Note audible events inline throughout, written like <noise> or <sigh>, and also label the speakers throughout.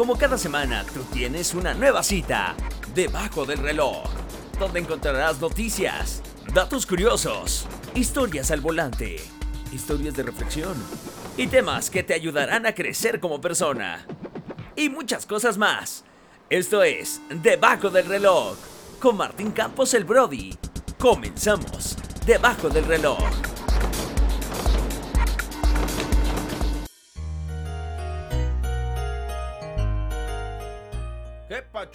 Speaker 1: Como cada semana, tú tienes una nueva cita, debajo del reloj, donde encontrarás noticias, datos curiosos, historias al volante, historias de reflexión y temas que te ayudarán a crecer como persona. Y muchas cosas más. Esto es Debajo del reloj, con Martín Campos el Brody. Comenzamos, Debajo del reloj.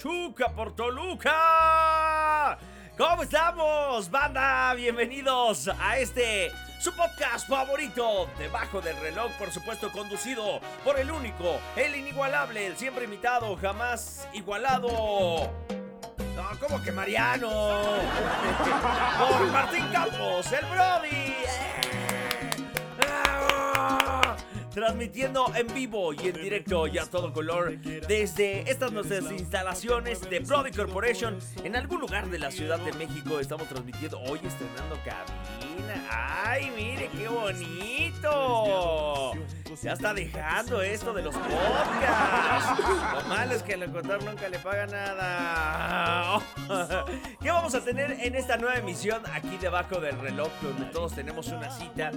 Speaker 1: Pachuca por Toluca! ¿Cómo estamos, banda? Bienvenidos a este su podcast favorito, Debajo del reloj, por supuesto, conducido por el único, el inigualable, el siempre imitado, jamás igualado. No, ¿cómo que Mariano? <laughs> por Martín Campos, el Brody. Transmitiendo en vivo y en directo y a todo color desde estas nuestras instalaciones de Brody Corporation en algún lugar de la Ciudad de México. Estamos transmitiendo hoy estrenando cabina. ¡Ay, mire qué bonito! Ya está dejando esto de los podcasts. Lo malo es que el locutor nunca le paga nada. ¿Qué vamos a tener en esta nueva emisión aquí debajo del reloj donde todos tenemos una cita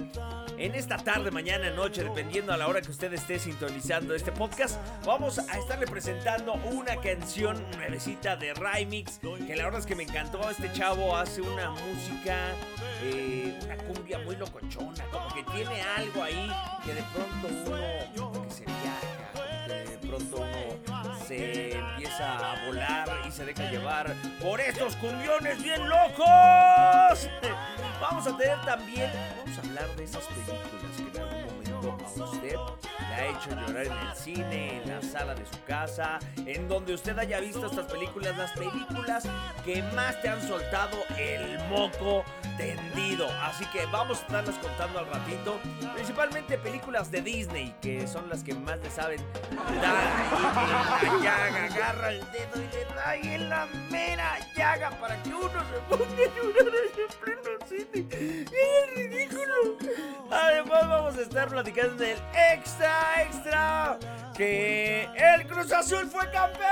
Speaker 1: en esta tarde, mañana, noche, dependiendo a la hora que usted esté sintonizando este podcast? Vamos a estarle presentando una canción nuevecita de Rymix que la verdad es que me encantó. Este chavo hace una música, eh, una cumbia muy locochona, como que tiene algo ahí que de pronto uno se viaja, de pronto uno se empieza a volar y se deja llevar por estos cumbiones bien locos. Vamos a tener también, vamos a hablar de esas películas que en ha hecho llorar en el cine, en la sala de su casa, en donde usted haya visto estas películas, las películas que más te han soltado el moco tendido. Así que vamos a estarlas contando al ratito. Principalmente películas de Disney, que son las que más le saben dar. Agarra el dedo y le da ahí en la mera llaga para que uno se ponga a llorar en pleno cine. ¡Es ridículo! Además vamos a estar platicando del extra, extra, que el Cruz Azul fue campeón.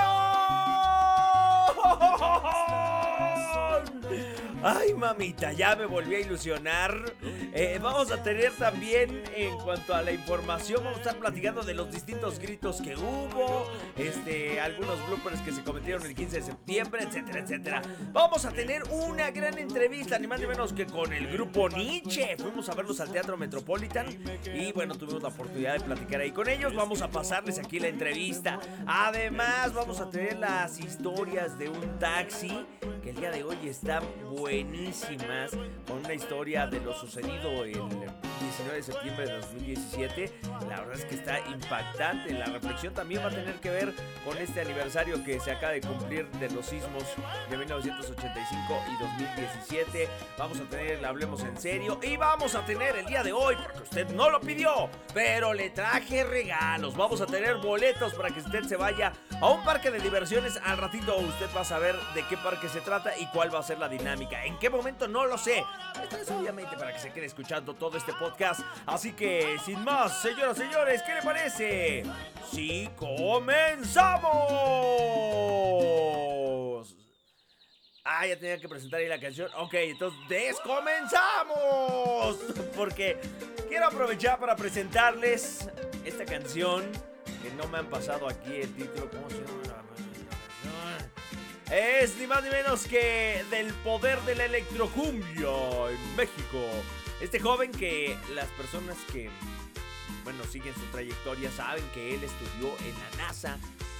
Speaker 1: Ay, mamita, ya me volví a ilusionar. Eh, vamos a tener también, en cuanto a la información, vamos a estar platicando de los distintos gritos que hubo, este, algunos bloopers que se cometieron el 15 de septiembre, etcétera, etcétera. Vamos a tener una gran entrevista, ni más ni menos que con el grupo Nietzsche. Fuimos a verlos al Teatro Metropolitan y bueno, tuvimos la oportunidad de platicar ahí con ellos. Vamos a pasarles aquí la entrevista. Además, vamos a tener las historias de un taxi el día de hoy está buenísimas con una historia de lo sucedido el 19 de septiembre de 2017. La verdad es que está impactante. La reflexión también va a tener que ver con este aniversario que se acaba de cumplir de los sismos de 1985 y 2017. Vamos a tener Hablemos en serio y vamos a tener el día de hoy, porque usted no lo pidió, pero le traje regalos. Vamos a tener boletos para que usted se vaya a un parque de diversiones. Al ratito usted va a saber de qué parque se trata y cuál va a ser la dinámica. ¿En qué momento? No lo sé. Esto es obviamente para que se quede escuchando todo este podcast. Así que, sin más, señoras y señores, ¿qué le parece? ¡Sí, comenzamos! Ah, ya tenía que presentar ahí la canción. Ok, entonces descomenzamos. Porque quiero aprovechar para presentarles esta canción que no me han pasado aquí el título. ¿Cómo se llama? Es ni más ni menos que del poder de la electrocumbia en México. Este joven que las personas que, bueno, siguen su trayectoria saben que él estudió en la NASA.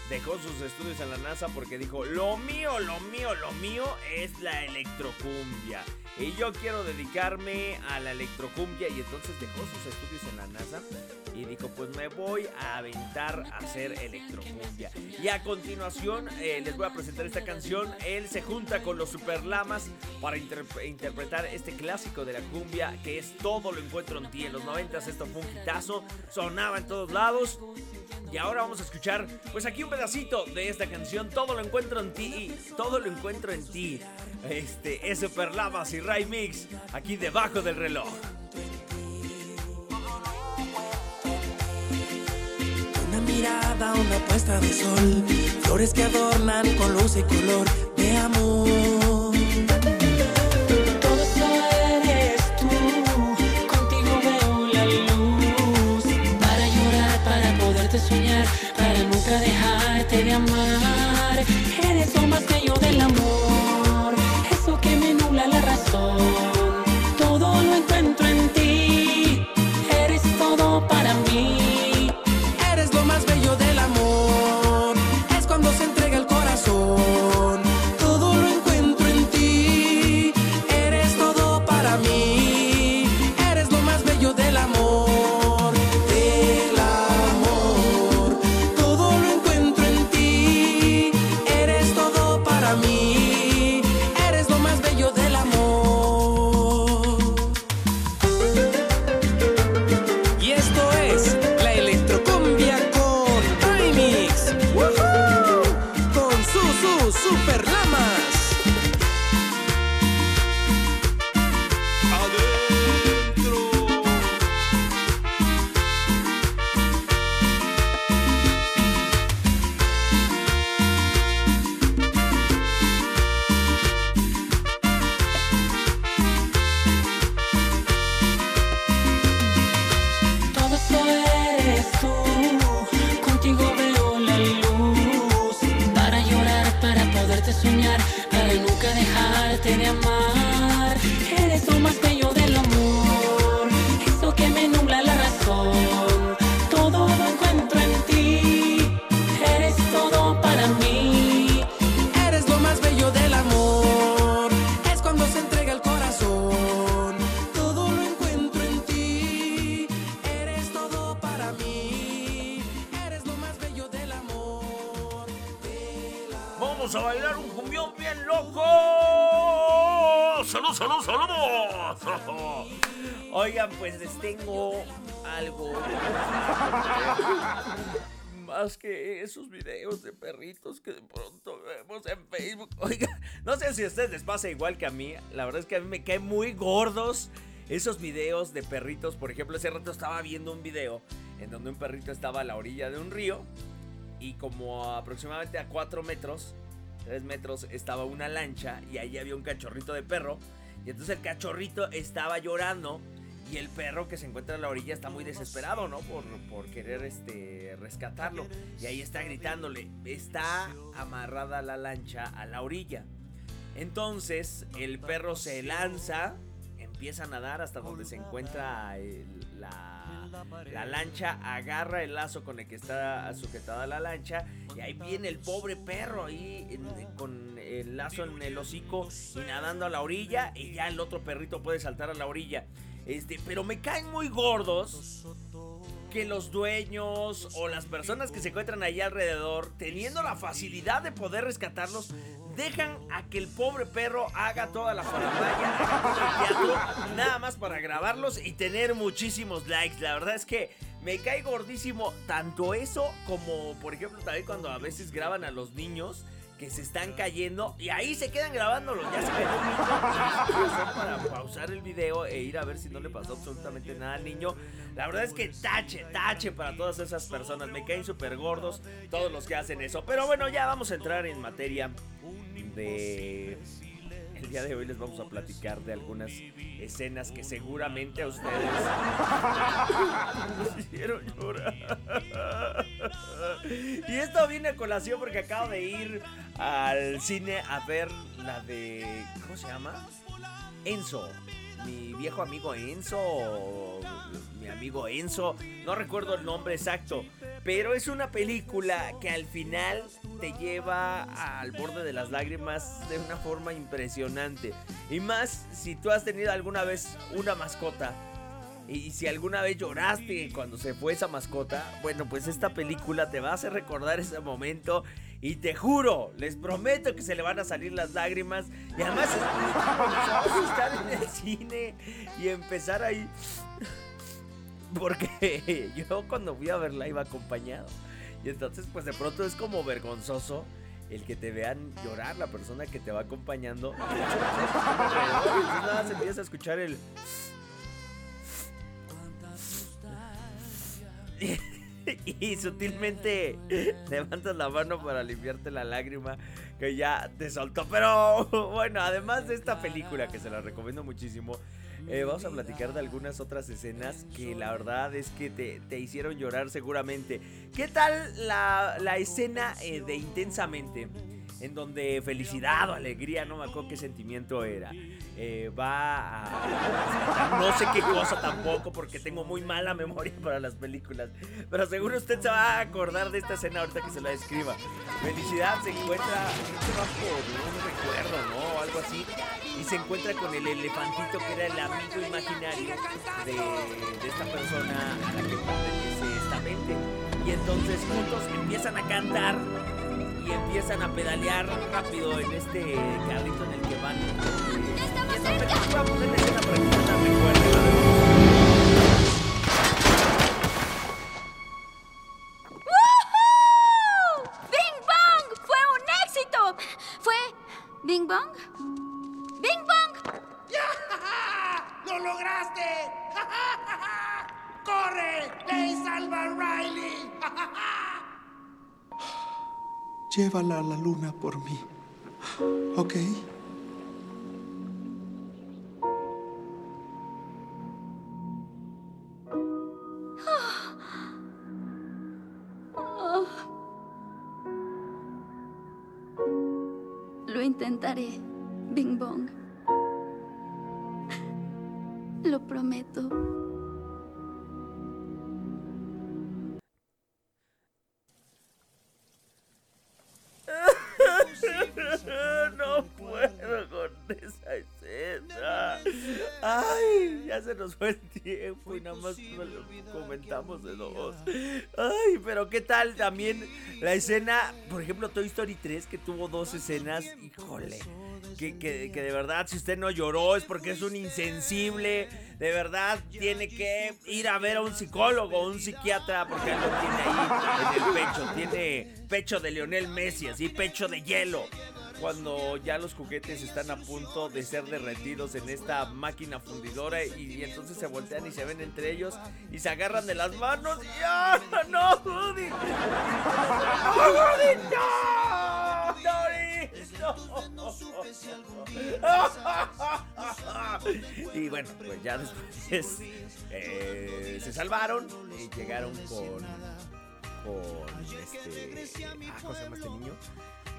Speaker 1: Dejó sus estudios en la NASA porque dijo, lo mío, lo mío, lo mío es la electrocumbia. Y yo quiero dedicarme a la electrocumbia y entonces dejó sus estudios en la NASA y dijo pues me voy a aventar a hacer electrocumbia. Y a continuación eh, les voy a presentar esta canción. Él se junta con los Superlamas para interpretar este clásico de la cumbia que es Todo lo encuentro en ti. En los 90 esto fue un hitazo, sonaba en todos lados. Y ahora vamos a escuchar, pues aquí un pedacito de esta canción, Todo lo encuentro en ti, todo lo encuentro en ti. Este es Superlamas y Ray Mix, aquí debajo del reloj.
Speaker 2: Una mirada una puesta de sol, flores que adornan con luz y color de amor. Todo de amar. Eres lo más bello del
Speaker 1: pues les tengo algo. Más que esos videos de perritos que de pronto vemos en Facebook. <laughs> Oigan, no sé si a ustedes les pasa igual que a mí. La verdad es que a mí me caen muy gordos esos videos de perritos. Por ejemplo, hace rato estaba viendo un video en donde un perrito estaba a la orilla de un río y como aproximadamente a 4 metros, 3 metros, estaba una lancha y ahí había un cachorrito de perro. Y entonces el cachorrito estaba llorando y el perro que se encuentra a la orilla está muy desesperado, ¿no? Por, querer este, rescatarlo. Y ahí está gritándole, está amarrada la lancha a la orilla. Entonces el perro se lanza, empieza a nadar hasta donde se encuentra el- la, la lancha, agarra el lazo con el que está sujetada la lancha y ahí viene el pobre perro ahí con el lazo en el hocico y nadando a la orilla y ya el otro perrito puede saltar a la orilla. Este, pero me caen muy gordos que los dueños o las personas que se encuentran ahí alrededor, teniendo la facilidad de poder rescatarlos, dejan a que el pobre perro haga toda la faramaya, <laughs> nada más para grabarlos y tener muchísimos likes. La verdad es que me cae gordísimo tanto eso como, por ejemplo, también cuando a veces graban a los niños que se están cayendo y ahí se quedan grabándolo. Ya se son para pausar el video e ir a ver si no le pasó absolutamente nada al niño. La verdad es que tache, tache para todas esas personas. Me caen súper gordos todos los que hacen eso. Pero bueno, ya vamos a entrar en materia de... El día de hoy les vamos a platicar de algunas escenas que seguramente a ustedes hicieron llorar. Y esto viene a colación porque acabo de ir al cine a ver la de. ¿Cómo se llama? Enzo. Mi viejo amigo Enzo. Mi amigo Enzo. No recuerdo el nombre exacto. Pero es una película que al final te lleva al borde de las lágrimas de una forma impresionante. Y más si tú has tenido alguna vez una mascota. Y si alguna vez lloraste cuando se fue esa mascota, bueno, pues esta película te va a hacer recordar ese momento. Y te juro, les prometo que se le van a salir las lágrimas. Y además estar en el cine y empezar ahí. Porque <laughs> yo cuando fui a verla iba acompañado. Y entonces pues de pronto es como vergonzoso el que te vean llorar la persona que te va acompañando. Y <laughs> entonces nada se empieza a escuchar el... <laughs> <laughs> y sutilmente <laughs> levantas la mano para limpiarte la lágrima que ya te soltó. Pero <laughs> bueno, además de esta película que se la recomiendo muchísimo, eh, vamos a platicar de algunas otras escenas que la verdad es que te, hicieron llorar seguramente. ¿Qué tal la, escena eh, de Intensamente? En donde felicidad o alegría, no me acuerdo qué sentimiento era. Eh, va a no sé qué cosa tampoco porque tengo muy mala memoria para las películas, pero seguro usted se va a acordar de esta escena ahorita que se la describa. Felicidad se encuentra, un recuerdo, ¿no? Algo así. Y se encuentra con el elefantito que era el amigo imaginario de, esta persona a la que pertenece esta mente. Y entonces juntos empiezan a cantar y empiezan a pedalear rápido en este carrito en el que van. ¡Estamos cerca! Vamos en escena para que
Speaker 3: Llévala a la luna por mí. ¿Ok?
Speaker 1: De dos. Ay, pero qué tal también la escena, por ejemplo, Toy Story 3, que tuvo dos escenas, híjole. Que, que, que, de verdad, si usted no lloró es porque es un insensible. De verdad, tiene que ir a ver a un psicólogo, un psiquiatra, porque lo tiene ahí en el pecho. Tiene pecho de Lionel Messi, así pecho de hielo cuando ya los juguetes están a punto de ser derretidos en esta máquina fundidora y, entonces se voltean y se ven entre ellos y se agarran de las manos y ¡ah! ¡No, Woody! ¡No, Woody! ¡No! ¡No! <laughs> Y bueno, pues ya después eh, se salvaron y llegaron con con este ah, ¿cómo se llama este niño?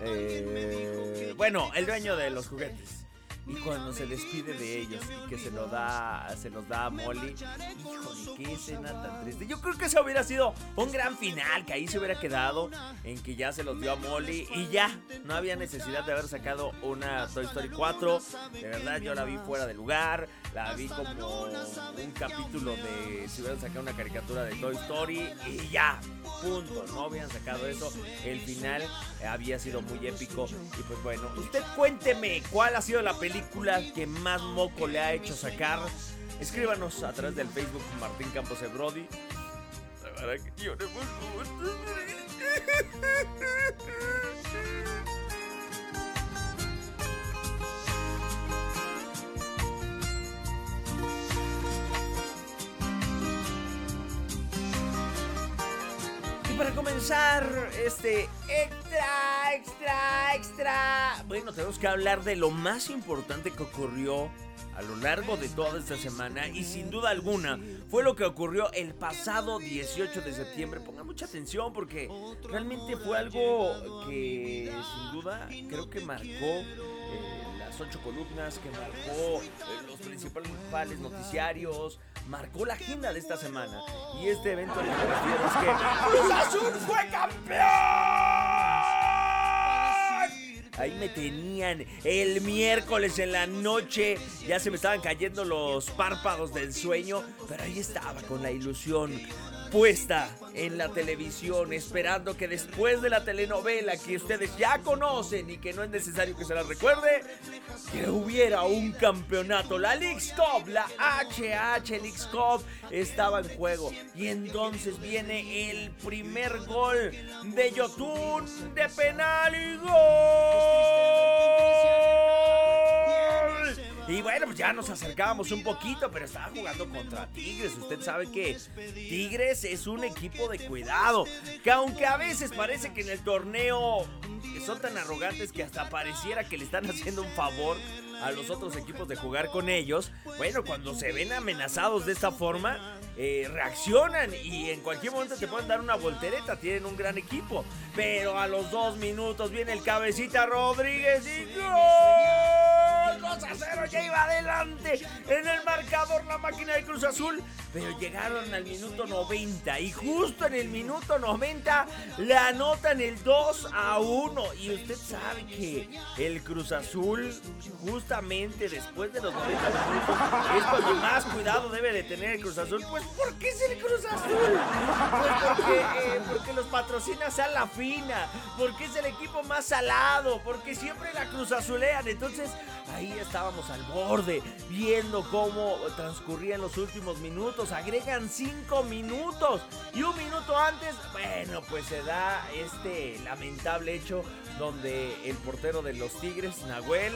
Speaker 1: Eh, bueno, el dueño de los juguetes. Y cuando se despide de ellos y que se lo da, se los da a Molly. Híjole, qué escena tan triste. Yo creo que ese hubiera sido un gran final, que ahí se hubiera quedado en que ya se los dio a Molly y ya. No había necesidad de haber sacado una Toy Story 4. De verdad, yo la vi fuera de lugar. La vi como un capítulo de si hubieran sacado una caricatura de Toy Story y ya. Punto. No habían sacado eso. El final había sido muy épico. Y pues bueno, usted cuénteme cuál ha sido la película que más moco le ha hecho sacar. Escríbanos a través del Facebook Martín Campos de Brody. Para comenzar este extra, extra, extra. Bueno, tenemos que hablar de lo más importante que ocurrió a lo largo de toda esta semana y sin duda alguna fue lo que ocurrió el pasado 18 de septiembre. Ponga mucha atención porque realmente fue algo que sin duda creo que marcó eh, las ocho columnas, que marcó eh, los principales noticiarios, marcó la agenda de esta semana. Y este evento al que me refiero es que Cruz Azul fue campeón. Ahí me tenían el miércoles en la noche. Ya se me estaban cayendo los párpados del sueño. Pero ahí estaba con la ilusión puesta en la televisión, esperando que después de la telenovela que ustedes ya conocen y que no es necesario que se la recuerde, que hubiera un campeonato. La League's Cup, la HH League's Cup estaba en juego. Y entonces viene el primer gol de Yotun de penal y gol Y bueno, pues ya nos acercábamos un poquito, pero estaba jugando contra Tigres. Usted sabe que Tigres es un equipo de cuidado. Que aunque a veces parece que en el torneo son tan arrogantes que hasta pareciera que le están haciendo un favor a los otros equipos de jugar con ellos. Bueno, cuando se ven amenazados de esta forma, eh, reaccionan y en cualquier momento te pueden dar una voltereta. Tienen un gran equipo. Pero a los dos minutos viene el cabecita Rodríguez y ¡gol! 2 a 0, ya iba adelante en el marcador la máquina de Cruz Azul. Pero llegaron al minuto 90 y justo en el minuto 90 le anotan el 2 a 1. Y usted sabe que el Cruz Azul, justamente después de los 90 minutos, es cuando más cuidado debe de tener el Cruz Azul. Pues, ¿por qué es el Cruz Azul? Pues porque, eh, porque los patrocina Sal La Fina, porque es el equipo más salado, porque siempre la Cruz Azulean. Entonces, ahí estábamos al borde, viendo cómo transcurrían los últimos minutos. Agregan 5 minutos y un minuto antes, bueno, pues se da este lamentable hecho donde el portero de los Tigres, Nahuel,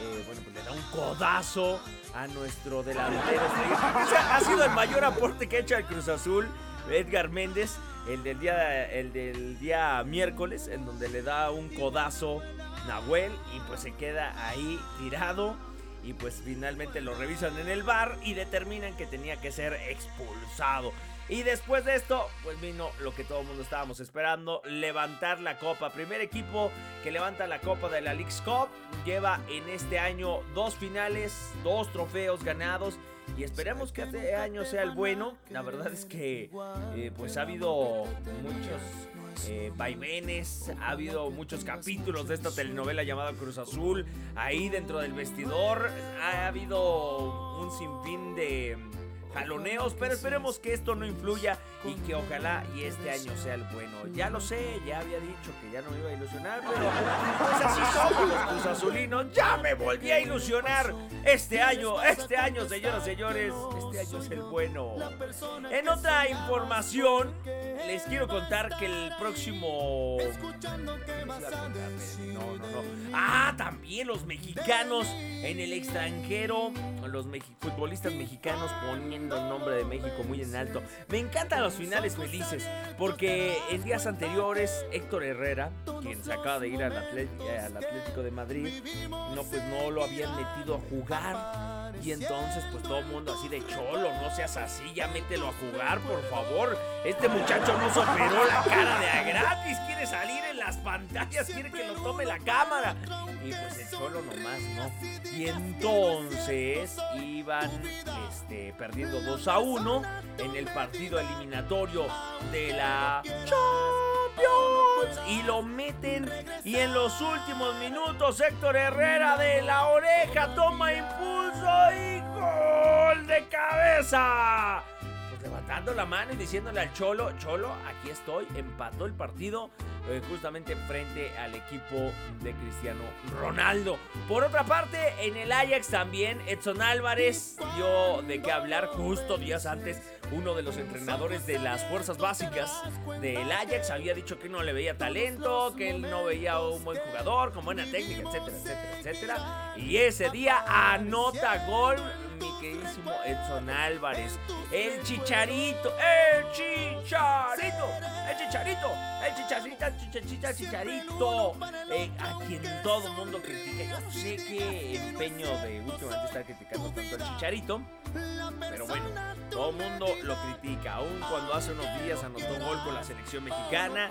Speaker 1: eh, bueno, pues le da un codazo a nuestro delantero. Ha sido el mayor aporte que ha hecho el Cruz Azul, Edgar Méndez, el del día, el del día miércoles, en donde le da un codazo Nahuel y pues se queda ahí tirado. Y pues finalmente lo revisan en el bar y determinan que tenía que ser expulsado. Y después de esto, pues vino lo que todo el mundo estábamos esperando, levantar la copa. Primer equipo que levanta la copa de la League's Cup. Lleva en este año dos finales, dos trofeos ganados. Y esperemos que este año sea el bueno. La verdad es que eh, pues ha habido muchos eh, vaivenes, ha habido muchos capítulos de esta telenovela llamada Cruz Azul. Ahí dentro del vestidor ha habido un sinfín de jaloneos, pero esperemos que esto no influya y que ojalá y este año sea el bueno. Ya lo sé, ya había dicho que ya no me iba a ilusionar, pero pues así somos los Cruz Azulinos. Ya me volví a ilusionar este año, este año, señoras y señores, este año es el bueno. En otra información, les quiero contar que el próximo... No, no, no. Ah, también los mexicanos en el extranjero, los futbolistas mexicanos poniendo el nombre de México muy en alto. Me encantan los finales felices, porque en días anteriores Héctor Herrera, quien se acaba de ir al, eh, Atlético de Madrid, no pues no lo habían metido a jugar. Y entonces pues todo mundo así de cholo, no seas así, ya mételo a jugar, por favor. Este muchacho no superó la cara de a gratis, quiere salir en las pantallas, quiere que lo tome la cámara. Y pues el cholo nomás no. Y entonces iban este, perdiendo 2 a 1 en el partido eliminatorio de la Champions. Y lo meten. Y en los últimos minutos, Héctor Herrera de la oreja toma impulso y gol de cabeza. Levantando la mano y diciéndole al Cholo, Cholo, aquí estoy, empató el partido eh, justamente frente al equipo de Cristiano Ronaldo. Por otra parte, en el Ajax también Edson Álvarez dio de qué hablar justo días antes. Uno de los entrenadores de las fuerzas básicas del Ajax había dicho que no le veía talento, que él no veía un buen jugador, con buena técnica, etcétera, etcétera, etcétera. Y ese día anota gol mi queridísimo Edson Álvarez. El chicharito, el chicharito, el chicharito, el chicharito, el chicharito. Eh, a quien todo el mundo critica. Yo no sé qué empeño de últimamente estar criticando tanto al chicharito. Pero bueno, todo el mundo lo critica, aun cuando hace unos días anotó un gol con la selección mexicana,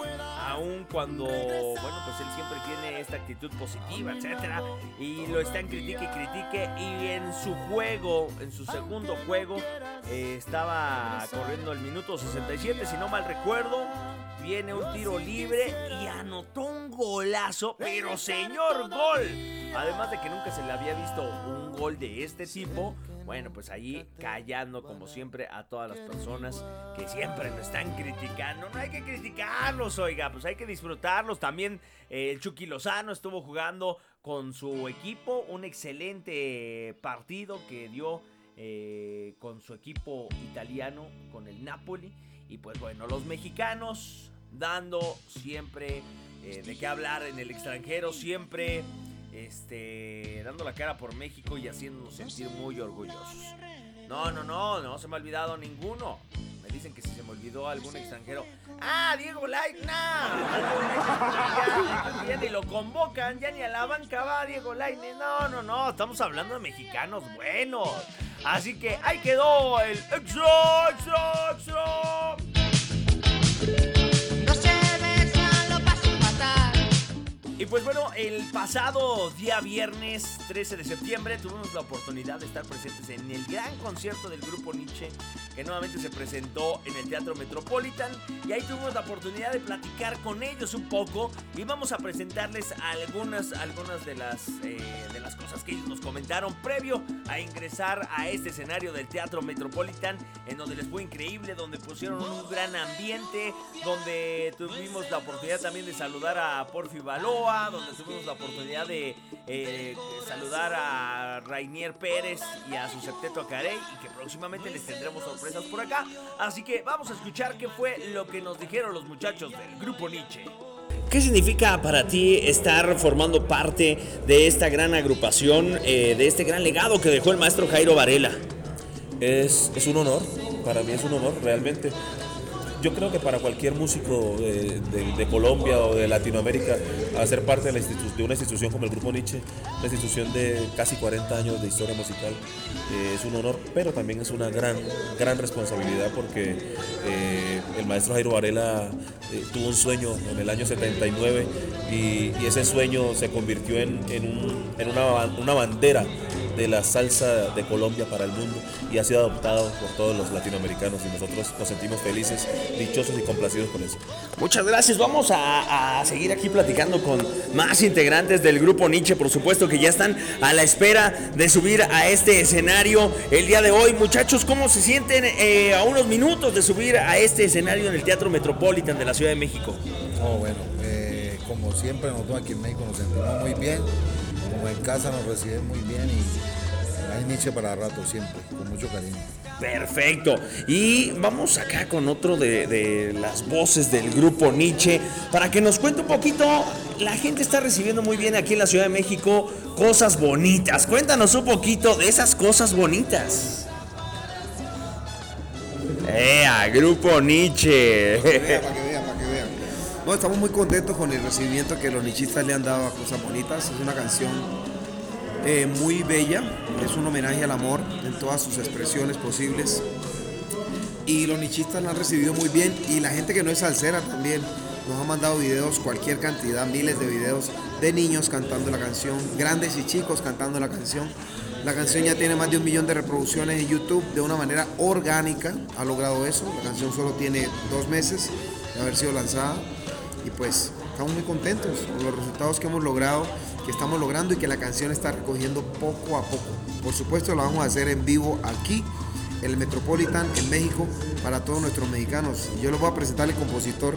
Speaker 1: aun cuando, bueno, pues él siempre tiene esta actitud positiva, etcétera, y lo están critique y critique, y en su juego, en su segundo juego, eh, estaba corriendo el minuto 67, si no mal recuerdo, viene un tiro libre y anotó un golazo, pero señor gol, además de que nunca se le había visto un gol de este tipo, bueno, pues ahí callando como siempre a todas las personas que siempre lo están criticando. No hay que criticarlos, oiga, pues hay que disfrutarlos. También eh, el Chucky Lozano estuvo jugando con su equipo, un excelente partido que dio eh, con su equipo italiano, con el Napoli. Y pues bueno, los mexicanos dando siempre eh, de qué hablar en el extranjero, siempre este, dando la cara por México y haciéndonos sentir muy orgullosos. No, no, no, no se me ha olvidado ninguno. Me dicen que si se me olvidó algún extranjero. ¡Ah, Diego! ¡No! <laughs> Ya, ni lo convocan, ya ni a la banca va Diego Laine. No, no, no, estamos hablando de mexicanos buenos. Así que ahí quedó el extra, extra, extra. Y pues bueno, el pasado día viernes 13 de septiembre tuvimos la oportunidad de estar presentes en el gran concierto del grupo Nietzsche que nuevamente se presentó en el Teatro Metropolitan y ahí tuvimos la oportunidad de platicar con ellos un poco y vamos a presentarles algunas, algunas de, las, eh, de las cosas que ellos nos comentaron previo a ingresar a este escenario del Teatro Metropolitan en donde les fue increíble, donde pusieron un gran ambiente, donde tuvimos la oportunidad también de saludar a Porfi Baloa, donde tuvimos la oportunidad de eh, saludar a Rainier Pérez y a su septeto Carey y que próximamente les tendremos sorpresas por acá. Así que vamos a escuchar qué fue lo que nos dijeron los muchachos del grupo Nietzsche. ¿Qué significa para ti estar formando parte de esta gran agrupación, eh, de este gran legado que dejó el maestro Jairo Varela?
Speaker 4: Es, es un honor, para mí es un honor realmente. Yo creo que para cualquier músico de, Colombia o de Latinoamérica, hacer parte de, la una institución como el Grupo Nietzsche, una institución de casi 40 años de historia musical, eh, es un honor, pero también es una gran, gran responsabilidad porque eh, el maestro Jairo Varela eh, tuvo un sueño en el año 79 y, ese sueño se convirtió en, una bandera de la salsa de Colombia para el mundo y ha sido adoptado por todos los latinoamericanos y nosotros nos sentimos felices, dichosos y complacidos con eso.
Speaker 1: Muchas gracias. Vamos a, a seguir aquí platicando con más integrantes del grupo Nietzsche, por supuesto, que ya están a la espera de subir a este escenario el día de hoy. Muchachos, ¿cómo se sienten eh, a unos minutos de subir a este escenario en el Teatro Metropolitan de la Ciudad de México?
Speaker 5: Oh, bueno, eh, como siempre nosotros aquí en México nos sentimos muy bien, como en casa nos reciben muy bien y hay Nietzsche para rato siempre, con mucho cariño.
Speaker 1: Perfecto. Y vamos acá con otro de, de las voces del grupo Nietzsche para que nos cuente un poquito. La gente está recibiendo muy bien aquí en la Ciudad de México cosas bonitas. Cuéntanos un poquito de esas cosas bonitas. ¡Ea! Grupo Nietzsche.
Speaker 6: Estamos muy contentos con el recibimiento que los nichistas le han dado a Cosas Bonitas. Es una canción eh, muy bella, es un homenaje al amor en todas sus expresiones posibles. Y los nichistas la han recibido muy bien y la gente que no es salsera también nos ha mandado videos, cualquier cantidad, miles de videos de niños cantando la canción, grandes y chicos cantando la canción. La canción ya tiene más de un millón de reproducciones en YouTube de una manera orgánica, ha logrado eso. La canción solo tiene dos meses de haber sido lanzada y pues estamos muy contentos con los resultados que hemos logrado, que estamos logrando y que la canción está recogiendo poco a poco. Por supuesto la vamos a hacer en vivo aquí, en el Metropolitan, en México, para todos nuestros mexicanos. Yo les voy a presentar el compositor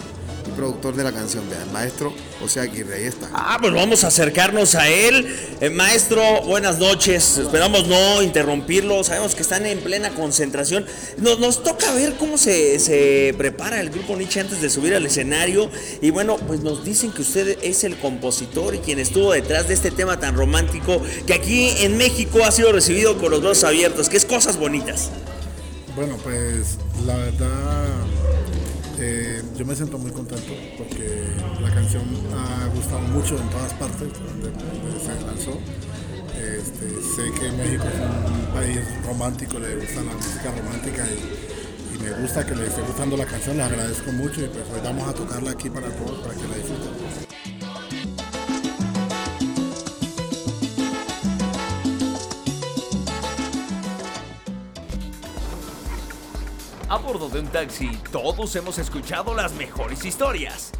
Speaker 6: productor de la canción, vean, el maestro José Aguirre, ahí está.
Speaker 1: Ah, pues vamos a acercarnos a él. Eh, maestro, buenas noches. Esperamos no interrumpirlo. Sabemos que están en plena concentración. Nos, nos toca ver cómo se, se prepara el grupo Nietzsche antes de subir al escenario. Y bueno, pues nos dicen que usted es el compositor y quien estuvo detrás de este tema tan romántico que aquí en México ha sido recibido con los brazos abiertos, que es cosas bonitas.
Speaker 7: Bueno, pues la verdad, eh, yo me siento muy contento porque la canción ha gustado mucho en todas partes donde, se lanzó. Este, sé que México es un país romántico, le gusta la música romántica y, y me gusta que le esté gustando la canción, les agradezco mucho y pues hoy vamos a tocarla aquí para todos, para que la disfruten.
Speaker 1: A bordo de un taxi, todos hemos escuchado las mejores historias.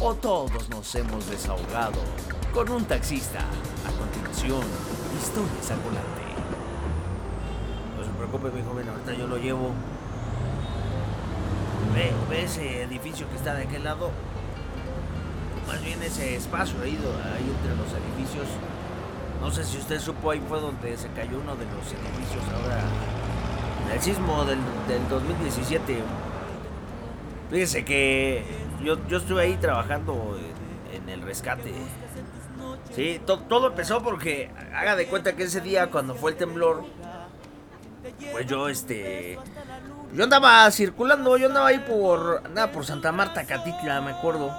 Speaker 1: O todos nos hemos desahogado con un taxista. A continuación, historias al volante. No se preocupe, mi joven, ahorita yo lo llevo. ¿Ve, ve ese edificio que está de aquel lado? Más bien ese espacio ahí, ahí entre los edificios. No sé si usted supo, ahí fue donde se cayó uno de los edificios ahora el sismo del, del 2017. Fíjese que yo, yo estuve ahí trabajando en, el rescate. Sí, to- todo empezó porque haga de cuenta que ese día cuando fue el temblor, pues yo este yo andaba circulando, yo andaba ahí por andaba por Santa Marta Catitla, me acuerdo.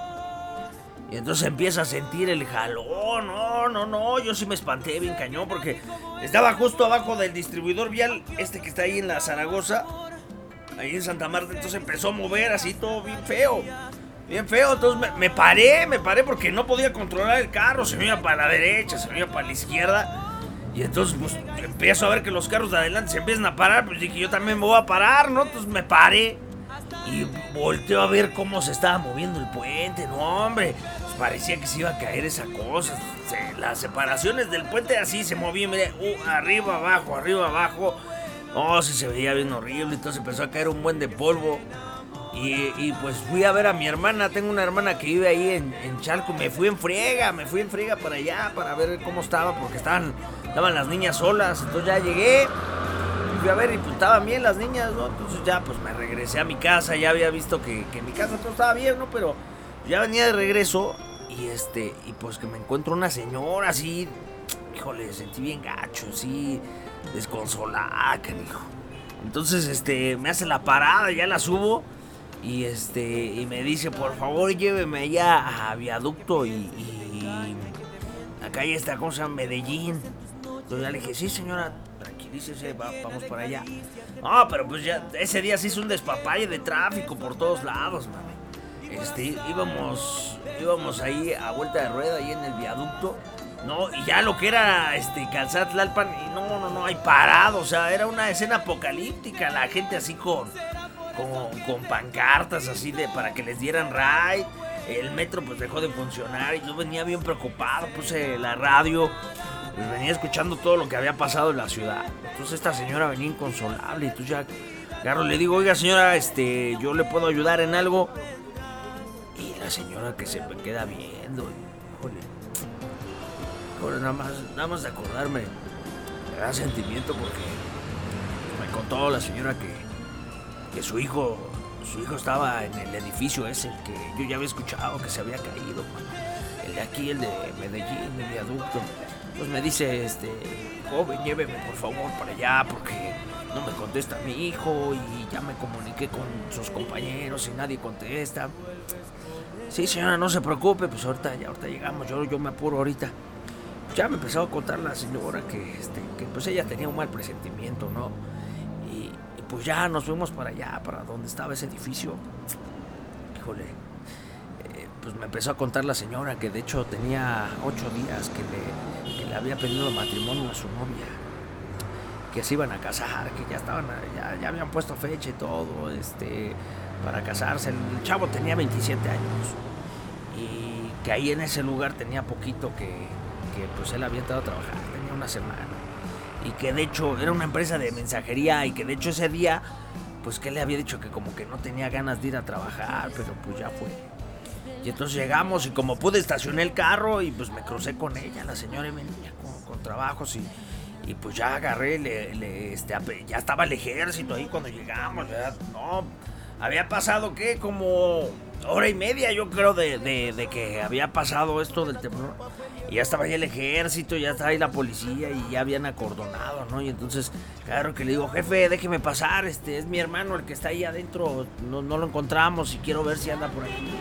Speaker 1: Y entonces empieza a sentir el jalón, no, no, no, yo sí me espanté bien cañón porque estaba justo abajo del distribuidor vial este que está ahí en la Zaragoza, ahí en Santa Marta, entonces empezó a mover así todo bien feo. Bien feo, entonces me, me paré, me paré porque no podía controlar el carro, se me iba para la derecha, se me iba para la izquierda. Y entonces pues empiezo a ver que los carros de adelante se empiezan a parar, pues dije yo también me voy a parar, ¿no? Entonces me paré y volteo a ver cómo se estaba moviendo el puente, no hombre, parecía que se iba a caer esa cosa. Las separaciones del puente así se movían, mire, uh, arriba, abajo, arriba, abajo. No, sí se veía bien horrible, entonces empezó a caer un buen de polvo. Y, pues fui a ver a mi hermana, tengo una hermana que vive ahí en, en Chalco, me fui en friega, me fui en friega para allá para ver cómo estaba, porque estaban, estaban las niñas solas, entonces ya llegué, fui a ver y pues estaban bien las niñas, ¿no? Entonces ya pues me regresé a mi casa, ya había visto que, que en mi casa todo estaba bien, ¿no? Pero ya venía de regreso y este, y pues que me encuentro una señora así, híjole, sentí bien gacho, así, desconsolada, canijo. Entonces, este, me hace la parada, ya la subo. Y este, y me dice, por favor, lléveme allá a viaducto y, y acá ya está, ¿cómo se llama? Medellín. Entonces ya le dije, sí, señora, tranquilícese, va- vamos para allá. No, pero pues ya, ese día se hizo un despapalle de tráfico por todos lados, mami. Este, íbamos, íbamos ahí a vuelta de rueda, ahí en el viaducto. No, y ya lo que era este Calzat Tlalpan, y no, no, no, hay parado, o sea, era una escena apocalíptica, la gente así con, con, con pancartas así de para que les dieran ride. El metro pues dejó de funcionar y yo venía bien preocupado, puse la radio, pues, venía escuchando todo lo que había pasado en la ciudad. Entonces esta señora venía inconsolable, y entonces ya agarro, le digo, oiga señora, este, yo le puedo ayudar en algo. Señora que se me queda viendo, híjole, híjole, nada más, nada más de acordarme, me da sentimiento porque me contó la señora que, que su hijo, su hijo estaba en el edificio ese que yo ya había escuchado que se había caído, el de aquí, el de Medellín, el viaducto. Pues me dice, este, joven, lléveme por favor para allá porque no me contesta mi hijo y ya me comuniqué con sus compañeros y nadie contesta. Sí, señora, no se preocupe, pues ahorita, ya ahorita llegamos, yo, yo me apuro ahorita. Pues ya me empezó a contar la señora que, este, pues ella tenía un mal presentimiento, ¿no? Y, y pues ya nos fuimos para allá, para donde estaba ese edificio. Híjole, eh, pues me empezó a contar la señora que de hecho tenía ocho días que le, que le había pedido matrimonio a su novia. Que se iban a casar, que ya estaban, ya, ya habían puesto fecha y todo, este, para casarse. El chavo tenía 27 años y que ahí en ese lugar tenía poquito que, pues él había entrado a trabajar, tenía una semana. Y que de hecho era una empresa de mensajería y que de hecho ese día, pues que le había dicho que como que no tenía ganas de ir a trabajar, pero pues ya fue. Y entonces llegamos y como pude estacioné el carro y pues me crucé con ella, la señora venía con, con trabajos y, y pues ya agarré, le, este, ya estaba el ejército ahí cuando llegamos, ¿verdad? No, había pasado, ¿qué? Como hora y media, yo creo, de, de- que había pasado esto del temblor. Y ya estaba ahí el ejército, ya estaba ahí la policía y ya habían acordonado, ¿no? Y entonces, claro que le digo, jefe, déjeme pasar, este, es mi hermano el que está ahí adentro, no, no lo encontramos y quiero ver si anda por aquí.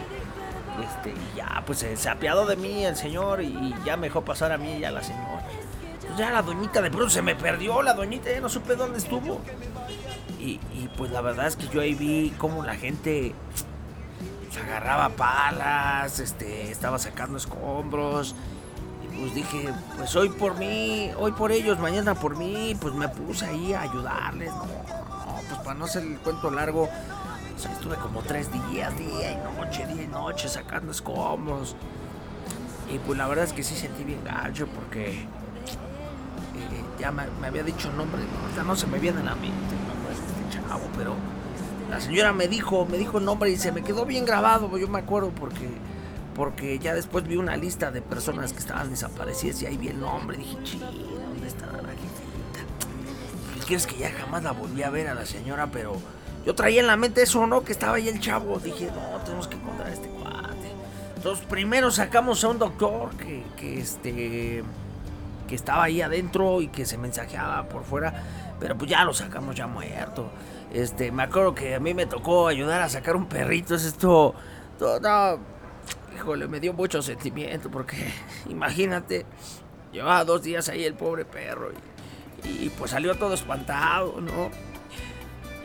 Speaker 1: Este, y ya, pues se, se apiadó de mí el señor y, ya me dejó pasar a mí y a la señora. Pues ya la doñita de pronto se me perdió, la doñita ya no supe dónde estuvo. Y, pues la verdad es que yo ahí vi cómo la gente se agarraba palas, este, estaba sacando escombros. Y pues dije, pues hoy por mí, hoy por ellos, mañana por mí, pues me puse ahí a ayudarles. No, no, pues para no hacer el cuento largo, sea, estuve como tres días, día y noche, día y noche, sacando escombros. Y pues la verdad es que sí sentí bien gacho porque eh, ya me, había dicho el nombre, no, no se me viene a la mente pero la señora me dijo, me dijo el nombre y se me quedó bien grabado, yo me acuerdo porque porque ya después vi una lista de personas que estaban desaparecidas y ahí vi el nombre, dije, ching, ¿dónde está la jefita? ¿Qué quieres que ya jamás la volví a ver a la señora? Pero yo traía en la mente eso, ¿no? Que estaba ahí el chavo, dije, no, tenemos que encontrar este cuate. Entonces primero sacamos a un doctor que, que, este que estaba ahí adentro y que se mensajeaba por fuera, pero pues ya lo sacamos ya muerto. Este, me acuerdo que a mí me tocó ayudar a sacar un perrito, es esto, todo, no, híjole, me dio mucho sentimiento porque <laughs> imagínate, llevaba dos días ahí el pobre perro y, pues salió todo espantado, ¿no?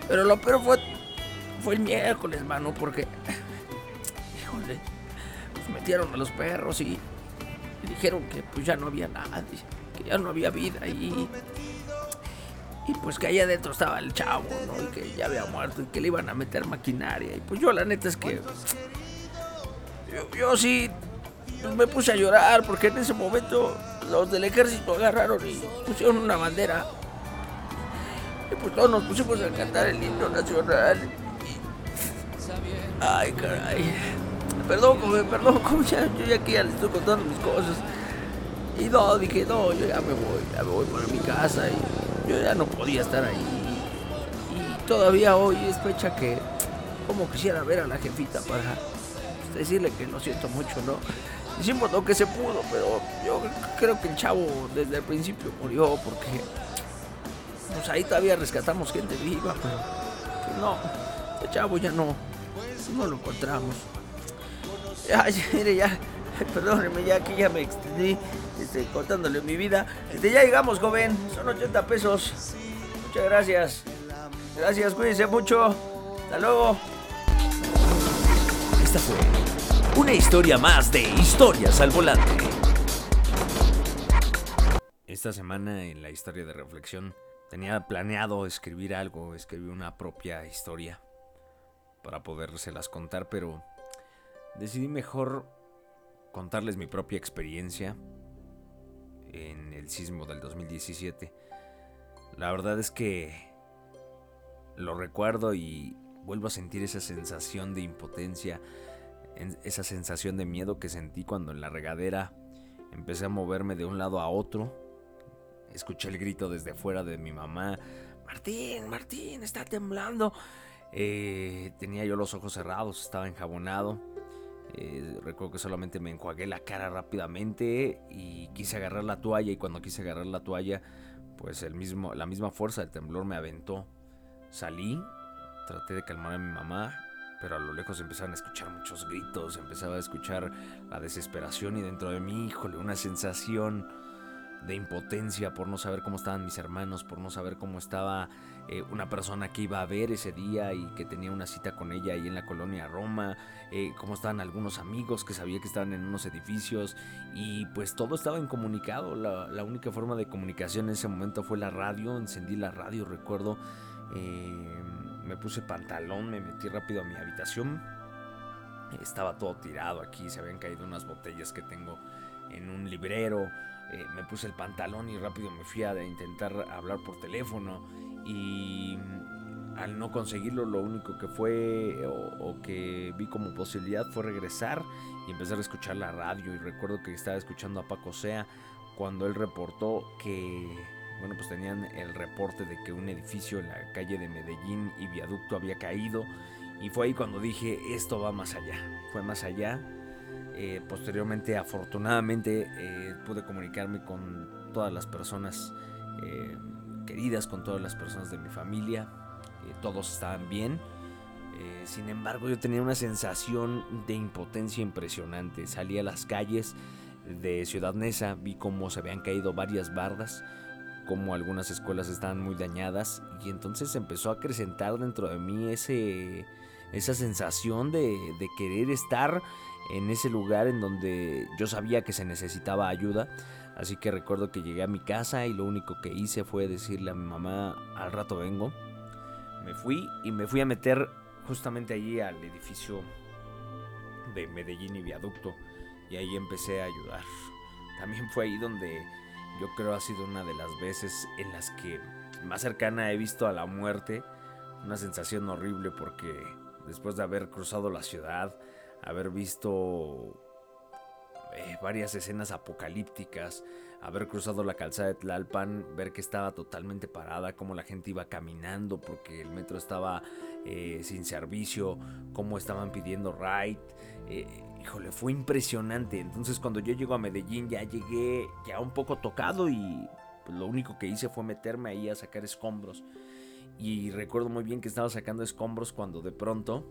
Speaker 1: Pero lo peor fue, fue el miércoles, mano, porque, <laughs> híjole, pues metieron a los perros y, dijeron que pues ya no había nadie, que ya no había vida y... Y pues que ahí adentro estaba el chavo, ¿no? Y que ya había muerto y que le iban a meter maquinaria. Y pues yo la neta es que... Yo, yo sí pues, me puse a llorar porque en ese momento los del ejército agarraron y pusieron una bandera. Y pues todos nos pusimos a cantar el himno nacional. Y- Ay, caray. Perdón, come, perdón, come, ya, yo ya aquí ya les estoy contando mis cosas. Y no, dije, no, yo ya me voy, ya me voy para mi casa y yo ya no podía estar ahí. Y todavía hoy es fecha que, como quisiera ver a la jefita para decirle que lo siento mucho, ¿no? Hicimos lo que se pudo, pero yo creo que el chavo desde el principio murió porque, pues ahí todavía rescatamos gente viva, pero pues no, el chavo ya no, no lo encontramos. Ay, mire, ya, <laughs> perdóneme, ya que ya me extendí este, contándole mi vida. Este, ya llegamos, joven, son 80 pesos. Muchas gracias. Gracias, cuídense mucho. Hasta luego.
Speaker 8: Esta fue una historia más de Historias al Volante.
Speaker 1: Esta semana en la historia de reflexión tenía planeado escribir algo, escribir una propia historia para podérselas contar, pero decidí mejor contarles mi propia experiencia en el sismo del 2017. La verdad es que lo recuerdo y vuelvo a sentir esa sensación de impotencia, en- esa sensación de miedo que sentí cuando en la regadera empecé a moverme de un lado a otro. Escuché el grito desde fuera de mi mamá. Martín, Martín, está temblando. Eh, tenía yo los ojos cerrados, estaba enjabonado. Eh, recuerdo que solamente me enjuagué la cara rápidamente y quise agarrar la toalla y cuando quise agarrar la toalla, pues el mismo, la misma fuerza del temblor me aventó. Salí, traté de calmar a mi mamá, pero a lo lejos empezaron a escuchar muchos gritos, empezaba a escuchar la desesperación y dentro de mí, híjole, una sensación de impotencia por no saber cómo estaban mis hermanos, por no saber cómo estaba eh, una persona que iba a ver ese día y que tenía una cita con ella ahí en la colonia Roma, eh, cómo estaban algunos amigos que sabía que estaban en unos edificios y pues todo estaba incomunicado. La, la única forma de comunicación en ese momento fue la radio, encendí la radio, recuerdo, eh, me puse pantalón, me metí rápido a mi habitación, estaba todo tirado aquí, se habían caído unas botellas que tengo en un librero. Eh, me puse el pantalón y rápido me fui a intentar hablar por teléfono. Y mm, al no conseguirlo, lo único que fue o, o que vi como posibilidad fue regresar y empezar a escuchar la radio. Y recuerdo que estaba escuchando a Paco Sea cuando él reportó que, bueno, pues tenían el reporte de que un edificio en la calle de Medellín y Viaducto había caído. Y fue ahí cuando dije, esto va más allá. Fue más allá. Eh, posteriormente, afortunadamente, eh, pude comunicarme con todas las personas eh, queridas, con todas las personas de mi familia. Todos estaban bien. Sin embargo, yo tenía una sensación de impotencia impresionante. Salí a las calles de Ciudad Neza, vi cómo se habían caído varias bardas, cómo algunas escuelas estaban muy dañadas y entonces empezó a acrecentar dentro de mí ese, esa sensación de, de querer estar en ese lugar en donde yo sabía que se necesitaba ayuda. Así que recuerdo que llegué a mi casa y lo único que hice fue decirle a mi mamá, al rato vengo. Me fui y me fui a meter justamente allí al edificio de Medellín y Viaducto. Y ahí empecé a ayudar. También fue ahí donde yo creo ha sido una de las veces en las que más cercana he visto a la muerte. Una sensación horrible porque después de haber cruzado la ciudad, haber visto eh, varias escenas apocalípticas, haber cruzado la calzada de Tlalpan, ver que estaba totalmente parada, cómo la gente iba caminando porque el metro estaba eh, sin servicio, cómo estaban pidiendo ride. Eh, híjole, fue impresionante. Entonces cuando yo llego a Medellín ya llegué ya un poco tocado y lo único que hice fue meterme ahí a sacar escombros. Y recuerdo muy bien que estaba sacando escombros cuando de pronto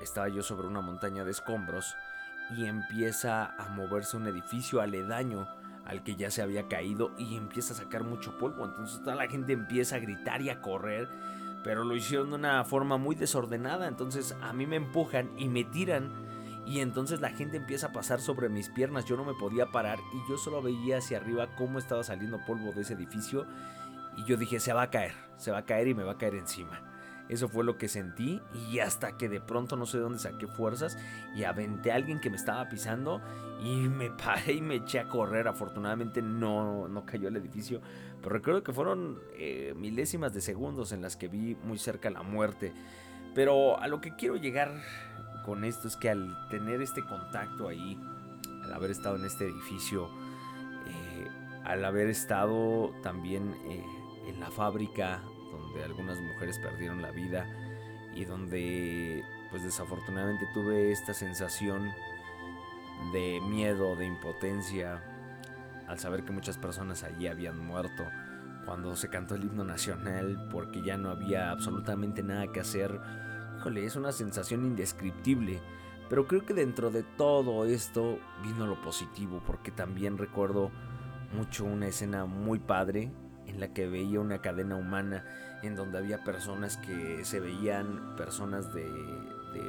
Speaker 1: estaba yo sobre una montaña de escombros y empieza a moverse un edificio aledaño al que ya se había caído y empieza a sacar mucho polvo. Entonces toda la gente empieza a gritar y a correr, pero lo hicieron de una forma muy desordenada. Entonces a mí me empujan y me tiran y entonces la gente empieza a pasar sobre mis piernas. Yo no me podía parar y yo solo veía hacia arriba cómo estaba saliendo polvo de ese edificio y yo dije, se va a caer, se va a caer y me va a caer encima. Eso fue lo que sentí y hasta que de pronto no sé de dónde saqué fuerzas y aventé a alguien que me estaba pisando y me <laughs> paré y me eché a correr. Afortunadamente no, no cayó el edificio, pero recuerdo que fueron eh, milésimas de segundos en las que vi muy cerca la muerte. Pero a lo que quiero llegar con esto es que al tener este contacto ahí, al haber estado en este edificio, eh, al haber estado también eh, en la fábrica donde algunas mujeres perdieron la vida y donde pues desafortunadamente tuve esta sensación de miedo, de impotencia al saber que muchas personas allí habían muerto cuando se cantó el himno nacional porque ya no había absolutamente nada que hacer. Híjole, es una sensación indescriptible. Pero creo que dentro de todo esto vino lo positivo porque también recuerdo mucho una escena muy padre en la que veía una cadena humana en donde había personas que se veían personas de,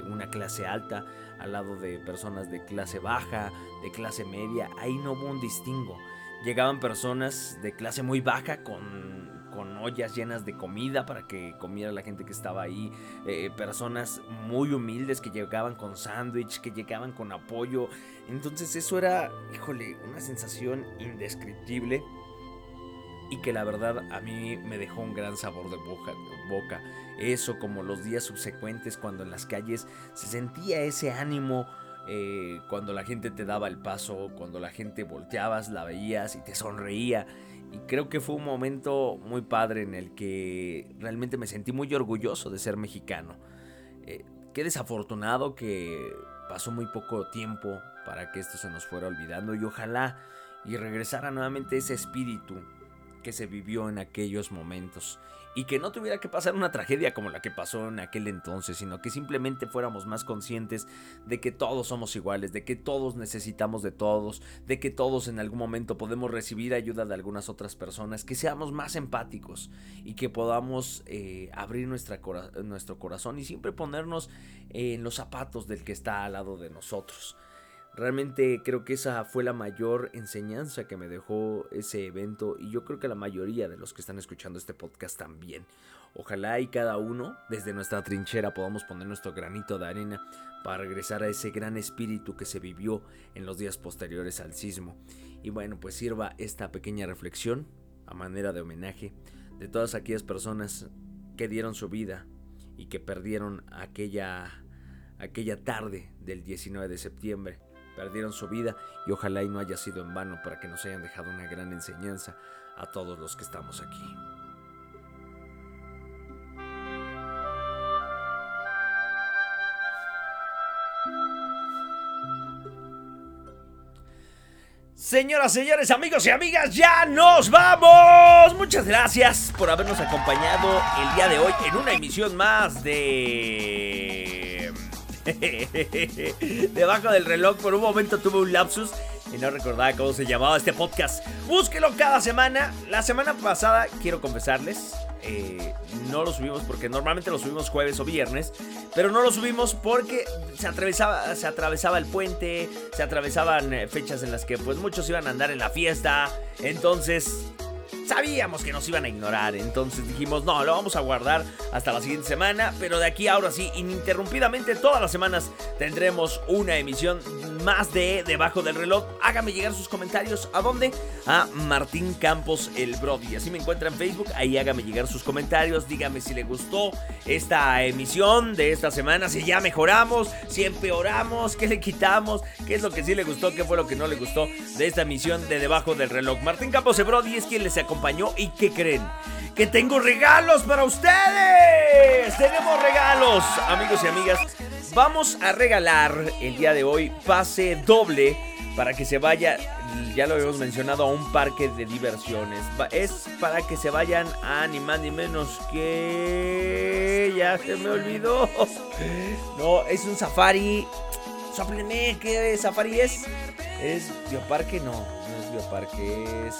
Speaker 1: una clase alta al lado de personas de clase baja, de clase media. Ahí no hubo un distingo. Llegaban personas de clase muy baja con, con ollas llenas de comida para que comiera la gente que estaba ahí. Eh, personas muy humildes que llegaban con sándwich, que llegaban con apoyo. Entonces eso era, híjole, una sensación indescriptible y que la verdad a mí me dejó un gran sabor de boca. Eso como los días subsecuentes cuando en las calles se sentía ese ánimo, eh, cuando la gente te daba el paso, cuando la gente volteabas, la veías y te sonreía. Y creo que fue un momento muy padre en el que realmente me sentí muy orgulloso de ser mexicano. Eh, qué desafortunado que pasó muy poco tiempo para que esto se nos fuera olvidando y ojalá y regresara nuevamente ese espíritu que se vivió en aquellos momentos y que no tuviera que pasar una tragedia como la que pasó en aquel entonces, sino que simplemente fuéramos más conscientes de que todos somos iguales, de que todos necesitamos de todos, de que todos en algún momento podemos recibir ayuda de algunas otras personas, que seamos más empáticos y que podamos eh, abrir nuestro corazón y siempre ponernos en los zapatos del que está al lado de nosotros. Realmente creo que esa fue la mayor enseñanza que me dejó ese evento y yo creo que la mayoría de los que están escuchando este podcast también. Ojalá y cada uno desde nuestra trinchera podamos poner nuestro granito de arena para regresar a ese gran espíritu que se vivió en los días posteriores al sismo. Y bueno, pues sirva esta pequeña reflexión a manera de homenaje de todas aquellas personas que dieron su vida y que perdieron aquella aquella tarde del 19 de septiembre perdieron su vida y ojalá y no haya sido en vano para que nos hayan dejado una gran enseñanza a todos los que estamos aquí. Señoras, señores, amigos y amigas, ya nos vamos. Muchas gracias por habernos acompañado el día de hoy en una emisión más de... <laughs> Debajo del reloj, por un momento tuve un lapsus y no recordaba cómo se llamaba este podcast. Búsquelo cada semana. La semana pasada, quiero confesarles, eh, no lo subimos porque normalmente lo subimos jueves o viernes, pero no lo subimos porque se atravesaba, se atravesaba el puente, se atravesaban eh, fechas en las que pues muchos iban a andar en la fiesta, entonces sabíamos que nos iban a ignorar, entonces dijimos, no, lo vamos a guardar hasta la siguiente semana, pero de aquí ahora sí, ininterrumpidamente todas las semanas tendremos una emisión más de Debajo del reloj. Hágame llegar sus comentarios, ¿a dónde? A Martín Campos el Brody, así me encuentra en Facebook, ahí hágame llegar sus comentarios, dígame si le gustó esta emisión de esta semana, si ya mejoramos, si empeoramos, qué le quitamos, qué es lo que sí le gustó, qué fue lo que no le gustó de esta emisión de Debajo del reloj. Martín Campos el Brody es quien les y ¿qué creen? Que tengo regalos para ustedes. Tenemos regalos, amigos y amigas. Vamos a regalar el día de hoy pase doble para que se vaya, ya lo habíamos mencionado, a un parque de diversiones. Es para que se vayan a ni más ni menos que... Ya se me olvidó. No, es un safari. Sópleme, ¿qué safari es? ¿Es bioparque? No, no es bioparque, es...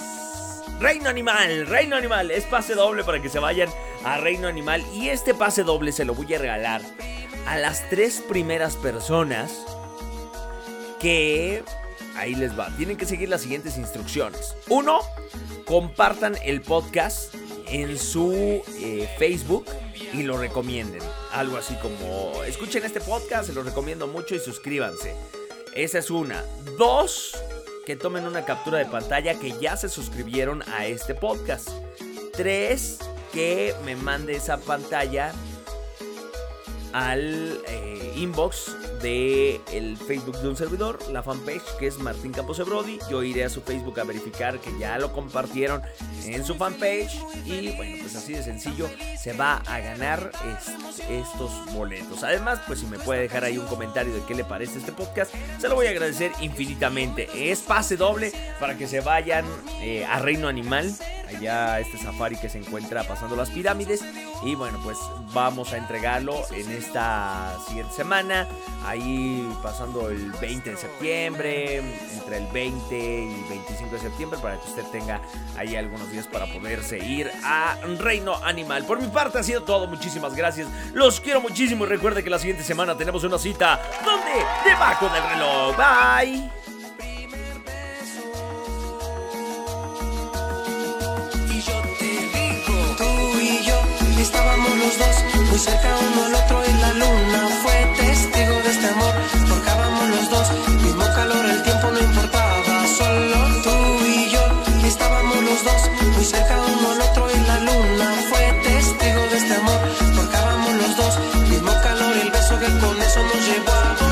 Speaker 1: Reino Animal, Reino Animal, es pase doble para que se vayan a Reino Animal y este pase doble se lo voy a regalar a las tres primeras personas que... Ahí les va, tienen que seguir las siguientes instrucciones. Uno, compartan el podcast en su eh, Facebook y lo recomienden. Algo así como, escuchen este podcast, se lo recomiendo mucho y suscríbanse. Esa es una. Dos, que tomen una captura de pantalla que ya se suscribieron a este podcast. Tres, que me mande esa pantalla al eh, inbox de el Facebook de un servidor, la fanpage que es Martín Campos Brody. Yo iré a su Facebook a verificar que ya lo compartieron en su fanpage y bueno, pues así de sencillo se va a ganar est- estos boletos. Además, pues si me puede dejar ahí un comentario de qué le parece este podcast, se lo voy a agradecer infinitamente. Es pase doble para que se vayan eh, a Reino Animal, allá este safari que se encuentra pasando las pirámides y bueno, pues vamos a entregarlo en esta siguiente semana. Ahí pasando el 20 de septiembre, entre el 20 y 25 de septiembre, para que usted tenga ahí algunos días para poderse ir a Reino Animal. Por mi parte ha sido todo, muchísimas gracias. Los quiero muchísimo y recuerde que la siguiente semana tenemos una cita donde debajo del reloj. Bye.
Speaker 2: Y y estábamos los dos muy cerca uno al otro en la luna testigo de este amor. Forjábamos los dos, mismo calor, el tiempo no importaba, solo tú y yo. Y estábamos los dos, muy cerca uno al otro y la luna fue testigo de este amor. Forjábamos los dos, mismo calor, el beso que con eso nos llevaba.